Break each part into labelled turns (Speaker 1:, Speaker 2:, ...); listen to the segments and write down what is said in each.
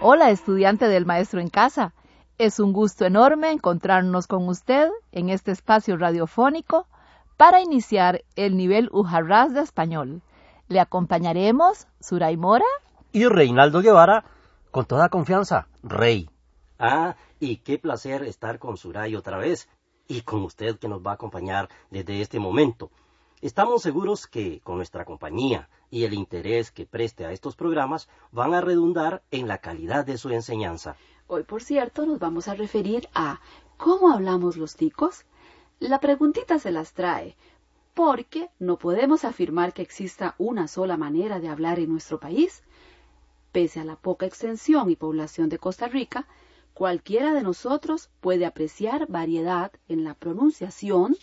Speaker 1: Hola, estudiante del Maestro en Casa. Es un gusto enorme encontrarnos con usted en este espacio radiofónico para iniciar el nivel Ujarras de español. Le acompañaremos Suray Mora
Speaker 2: y Reinaldo Guevara con toda confianza, Rey.
Speaker 3: Ah, y qué placer estar con Suray otra vez y con usted que nos va a acompañar desde este momento. Estamos seguros que con nuestra compañía y el interés que preste a estos programas van a redundar en la calidad de su enseñanza.
Speaker 4: Hoy, por cierto, nos vamos a referir a ¿cómo hablamos los ticos? La preguntita se las trae, porque no podemos afirmar que exista una sola manera de hablar en nuestro país. Pese a la poca extensión y población de Costa Rica, cualquiera de nosotros puede apreciar variedad en la pronunciación,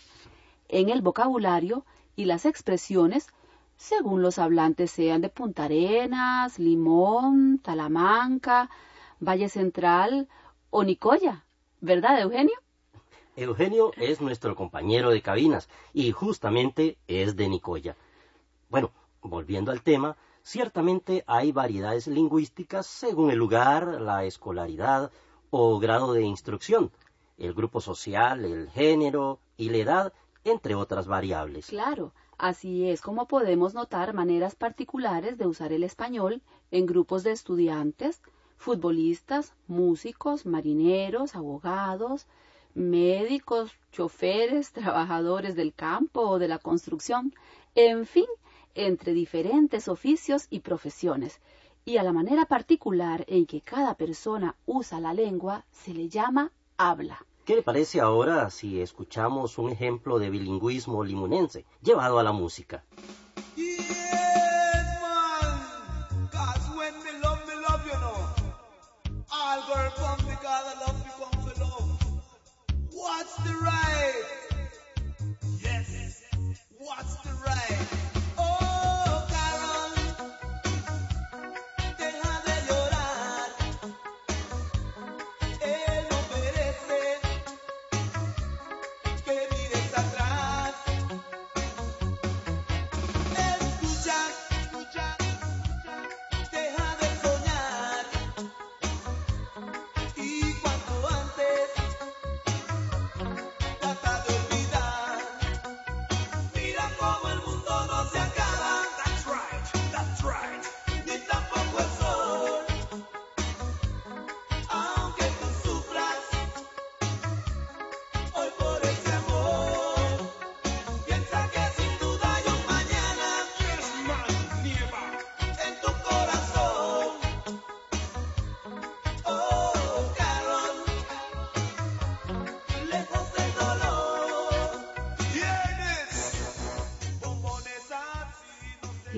Speaker 4: en el vocabulario y las expresiones según los hablantes sean de Punta Arenas, Limón, Talamanca, Valle Central o Nicoya. ¿Verdad, Eugenio?
Speaker 3: Eugenio es nuestro compañero de cabinas y justamente es de Nicoya. Bueno, volviendo al tema, ciertamente hay variedades lingüísticas según el lugar, la escolaridad o grado de instrucción, el grupo social, el género y la edad entre otras variables.
Speaker 4: Claro, así es como podemos notar maneras particulares de usar el español en grupos de estudiantes, futbolistas, músicos, marineros, abogados, médicos, choferes, trabajadores del campo o de la construcción, en fin, entre diferentes oficios y profesiones. Y a la manera particular en que cada persona usa la lengua se le llama habla.
Speaker 3: ¿Qué le parece ahora si escuchamos un ejemplo de bilingüismo limonense llevado a la música?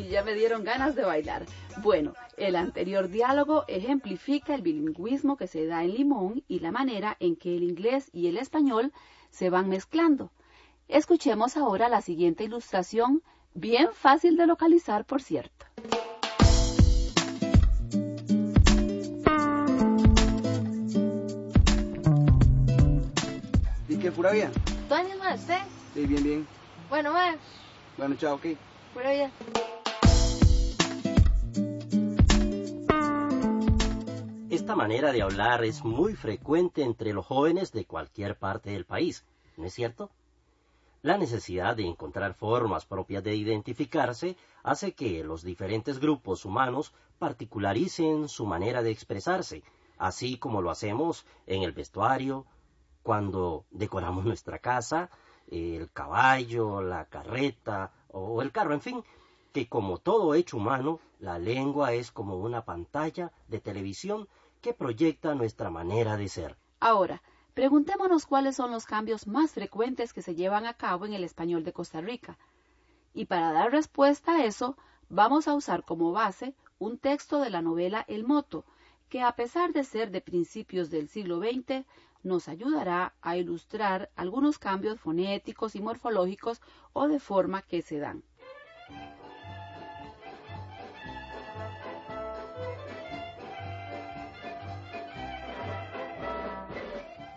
Speaker 4: Ya me dieron ganas de bailar. Bueno, el anterior diálogo ejemplifica el bilingüismo que se da en Limón y la manera en que el inglés y el español se van mezclando. Escuchemos ahora la siguiente ilustración, bien fácil de localizar, por cierto.
Speaker 5: ¿Y qué, pura bien?
Speaker 6: ¿Todo más, eh?
Speaker 5: Sí, bien, bien.
Speaker 6: Bueno, más.
Speaker 5: Bueno, chao, ok.
Speaker 6: Pura bien.
Speaker 3: Esta manera de hablar es muy frecuente entre los jóvenes de cualquier parte del país, ¿no es cierto? La necesidad de encontrar formas propias de identificarse hace que los diferentes grupos humanos particularicen su manera de expresarse, así como lo hacemos en el vestuario, cuando decoramos nuestra casa, el caballo, la carreta o el carro, en fin, que como todo hecho humano, la lengua es como una pantalla de televisión que proyecta nuestra manera de ser.
Speaker 4: Ahora, preguntémonos cuáles son los cambios más frecuentes que se llevan a cabo en el español de Costa Rica. Y para dar respuesta a eso, vamos a usar como base un texto de la novela El Moto, que a pesar de ser de principios del siglo XX, nos ayudará a ilustrar algunos cambios fonéticos y morfológicos o de forma que se dan.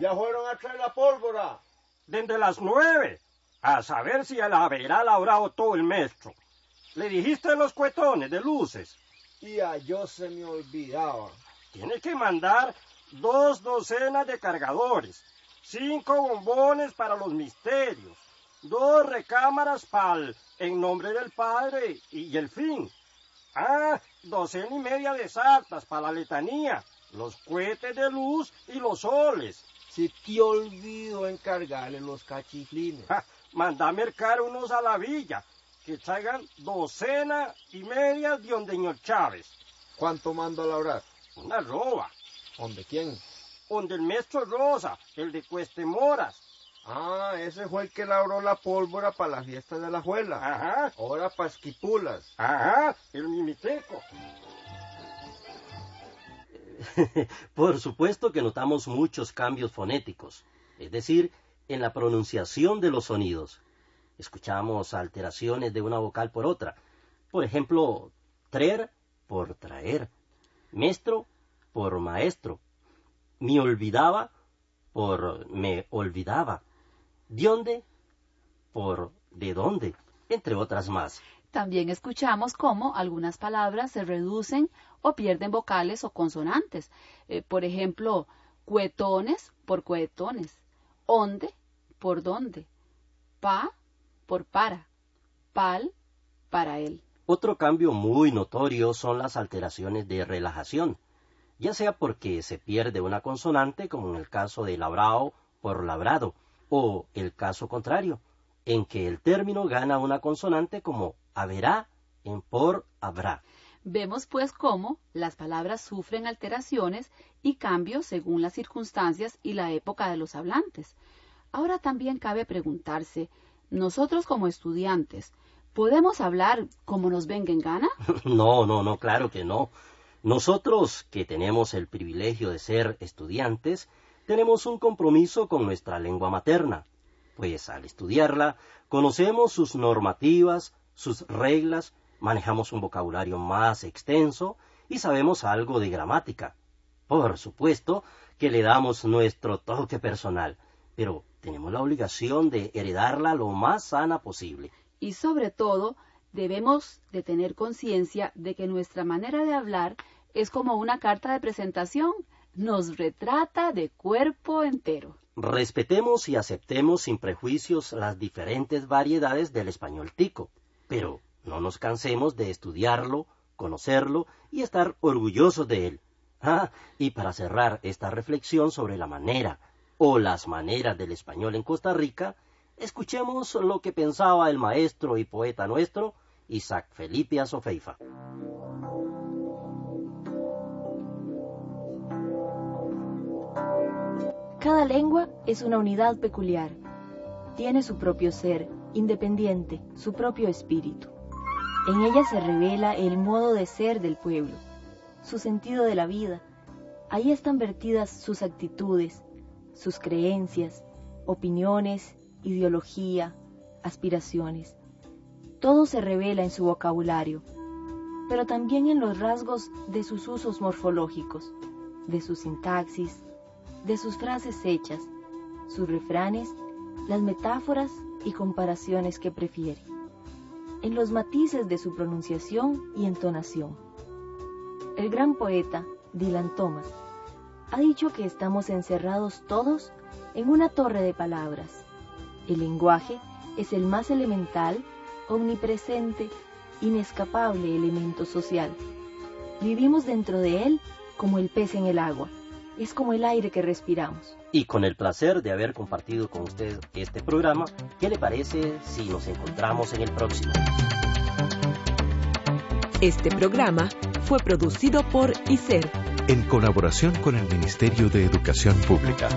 Speaker 7: Ya fueron a traer la pólvora.
Speaker 8: Desde las nueve. A saber si la habrá labrado todo el maestro. Le dijiste los cuetones de luces.
Speaker 7: Y a yo se me olvidaba.
Speaker 8: Tiene que mandar dos docenas de cargadores, cinco bombones para los misterios, dos recámaras para en nombre del Padre y el fin. Ah, docena y media de sartas para la letanía, los cohetes de luz y los soles.
Speaker 7: Si te olvido encargarle los cachiflines.
Speaker 8: Ja, manda a mercar unos a la villa, que traigan docena y media de ondeño Chávez.
Speaker 7: ¿Cuánto mando a labrar?
Speaker 8: Una roba.
Speaker 7: ¿Dónde quién?
Speaker 8: Donde el maestro Rosa, el de Cuestemoras.
Speaker 7: Ah, ese fue el que labró la pólvora para la fiesta de la abuela.
Speaker 8: Ajá,
Speaker 7: Ahora pa' esquipulas.
Speaker 8: ajá, el mimiteco.
Speaker 3: Por supuesto que notamos muchos cambios fonéticos, es decir, en la pronunciación de los sonidos. Escuchamos alteraciones de una vocal por otra. Por ejemplo, traer por traer, maestro por maestro, me olvidaba por me olvidaba, de dónde por de dónde, entre otras más.
Speaker 4: También escuchamos cómo algunas palabras se reducen o pierden vocales o consonantes. Eh, por ejemplo, cuetones por cuetones, onde por dónde, pa por para, pal para él.
Speaker 3: Otro cambio muy notorio son las alteraciones de relajación, ya sea porque se pierde una consonante, como en el caso de labrao por labrado, o el caso contrario, en que el término gana una consonante como haberá en por habrá.
Speaker 4: Vemos pues cómo las palabras sufren alteraciones y cambios según las circunstancias y la época de los hablantes. Ahora también cabe preguntarse, nosotros como estudiantes, ¿podemos hablar como nos venga en gana?
Speaker 3: No, no, no, claro que no. Nosotros, que tenemos el privilegio de ser estudiantes, tenemos un compromiso con nuestra lengua materna, pues al estudiarla conocemos sus normativas, sus reglas, manejamos un vocabulario más extenso y sabemos algo de gramática. Por supuesto que le damos nuestro toque personal, pero tenemos la obligación de heredarla lo más sana posible.
Speaker 4: Y sobre todo, debemos de tener conciencia de que nuestra manera de hablar es como una carta de presentación, nos retrata de cuerpo entero.
Speaker 3: Respetemos y aceptemos sin prejuicios las diferentes variedades del español tico, pero no nos cansemos de estudiarlo, conocerlo y estar orgullosos de él. Ah, y para cerrar esta reflexión sobre la manera o las maneras del español en Costa Rica, escuchemos lo que pensaba el maestro y poeta nuestro, Isaac Felipe Azofeifa.
Speaker 9: Cada lengua es una unidad peculiar. Tiene su propio ser, independiente, su propio espíritu. En ella se revela el modo de ser del pueblo, su sentido de la vida. Ahí están vertidas sus actitudes, sus creencias, opiniones, ideología, aspiraciones. Todo se revela en su vocabulario, pero también en los rasgos de sus usos morfológicos, de su sintaxis, de sus frases hechas, sus refranes, las metáforas y comparaciones que prefiere, en los matices de su pronunciación y entonación. El gran poeta, Dylan Thomas, ha dicho que estamos encerrados todos en una torre de palabras. El lenguaje es el más elemental, omnipresente, inescapable elemento social. Vivimos dentro de él como el pez en el agua. Es como el aire que respiramos.
Speaker 3: Y con el placer de haber compartido con usted este programa, ¿qué le parece si nos encontramos en el próximo?
Speaker 10: Este programa fue producido por ICER
Speaker 11: en colaboración con el Ministerio de Educación Pública.